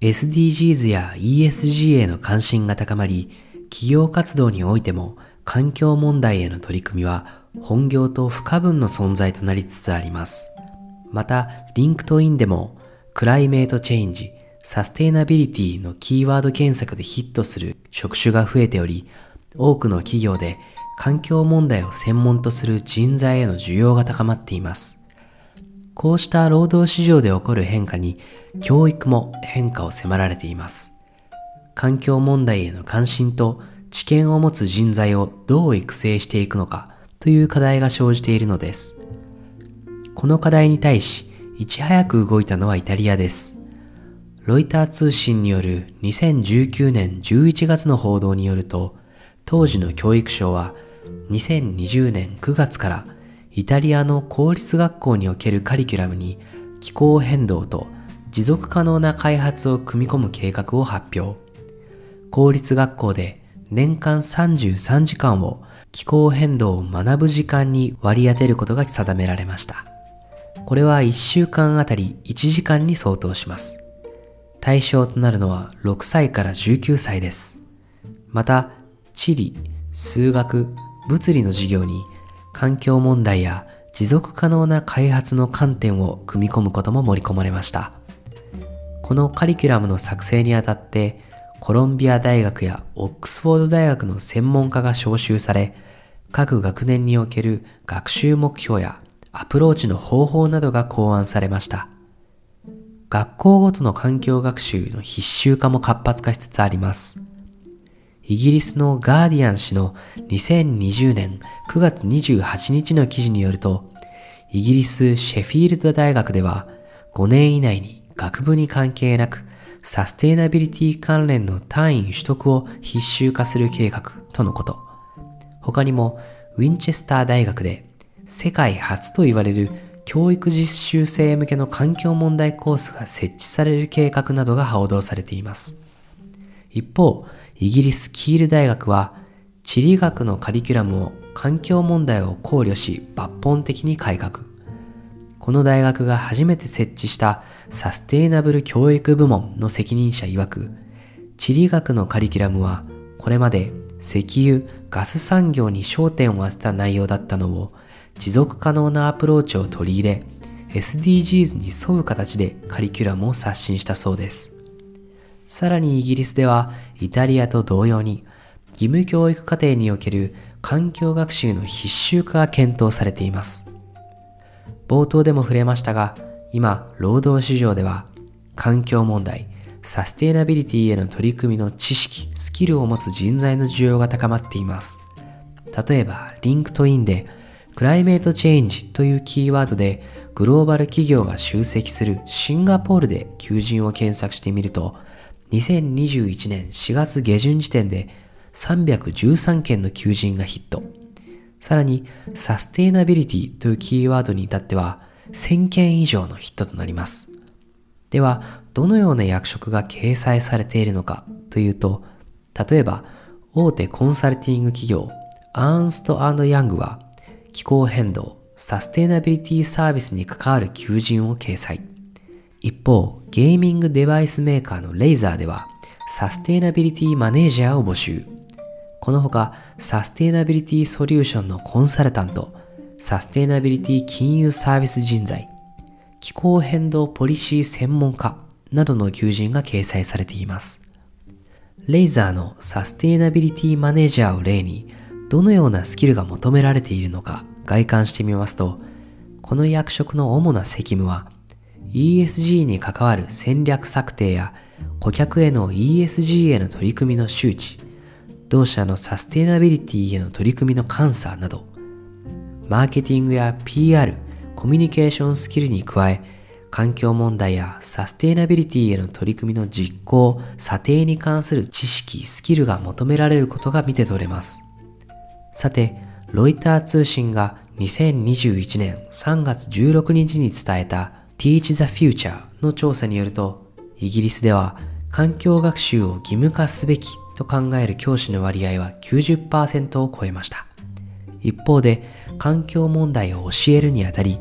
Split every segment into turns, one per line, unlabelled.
SDGs や ESG への関心が高まり、企業活動においても環境問題への取り組みは本業と不可分の存在となりつつあります。また、 LinkedIn でも Climate Change、Sustainability のキーワード検索でヒットする職種が増えており、多くの企業で環境問題を専門とする人材への需要が高まっています。こうした労働市場で起こる変化に教育も変化を迫られています。環境問題への関心と知見を持つ人材をどう育成していくのかという課題が生じているのです。この課題に対し、いち早く動いたのはイタリアです。ロイター通信による2019年11月の報道によると、当時の教育省は2020年9月からイタリアの公立学校におけるカリキュラムに気候変動と持続可能な開発を組み込む計画を発表。公立学校で年間33時間を気候変動を学ぶ時間に割り当てることが定められました。これは1週間あたり1時間に相当します。対象となるのは6歳から19歳です。また、地理、数学、物理の授業に環境問題や持続可能な開発の観点を組み込むことも盛り込まれました。このカリキュラムの作成にあたってコロンビア大学やオックスフォード大学の専門家が招集され、各学年における学習目標やアプローチの方法などが考案されました。学校ごとの環境学習の必修化も活発化しつつあります。イギリスのガーディアン氏の2020年9月28日の記事によると、イギリスシェフィールド大学では5年以内に学部に関係なくサステイナビリティ関連の単位取得を必修化する計画とのこと。他にも、ウィンチェスター大学で世界初と言われる教育実習生向けの環境問題コースが設置される計画などが報道されています。一方、イギリスキール大学は地理学のカリキュラムを環境問題を考慮し抜本的に改革。この大学が初めて設置したサステイナブル教育部門の責任者曰く、地理学のカリキュラムはこれまで石油、ガス産業に焦点を当てた内容だったのを持続可能なアプローチを取り入れ SDGs に沿う形でカリキュラムを刷新したそうです。さらにイギリスではイタリアと同様に義務教育課程における環境学習の必修化が検討されています。冒頭でも触れましたが、今、労働市場では環境問題、サステイナビリティへの取り組みの知識、スキルを持つ人材の需要が高まっています。例えば、 LinkedIn で climate change というキーワードでグローバル企業が集積するシンガポールで求人を検索してみると、2021年4月下旬時点で313件の求人がヒット。さらに、サステイナビリティというキーワードに至っては、1000件以上のヒットとなります。では、どのような役職が掲載されているのかというと、例えば、大手コンサルティング企業、アーンストヤングは、気候変動、サステイナビリティサービスに関わる求人を掲載。一方、ゲーミングデバイスメーカーのレイザーでは、サステイナビリティマネージャーを募集。このほか、サステイナビリティソリューションのコンサルタント、サステイナビリティ金融サービス人材、気候変動ポリシー専門家などの求人が掲載されています。レイザーのサステイナビリティマネージャーを例に、どのようなスキルが求められているのか外観してみますと、この役職の主な責務は、ESG に関わる戦略策定や顧客への ESG への取り組みの周知、同社のサステナビリティへの取り組みの監査など、マーケティングや PR、コミュニケーションスキルに加え、環境問題やサステナビリティへの取り組みの実行、査定に関する知識、スキルが求められることが見て取れます。さて、ロイター通信が2021年3月16日に伝えた Teach the Future の調査によると、イギリスでは環境学習を義務化すべきと考える教師の割合は90%を超えました。一方で環境問題を教えるにあたり、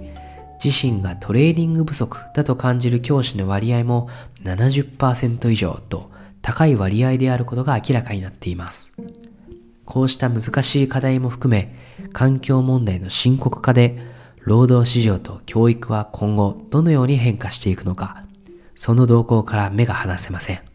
自身がトレーニング不足だと感じる教師の割合も70%以上と高い割合であることが明らかになっています。こうした難しい課題も含め、環境問題の深刻化で、労働市場と教育は今後どのように変化していくのか、その動向から目が離せません。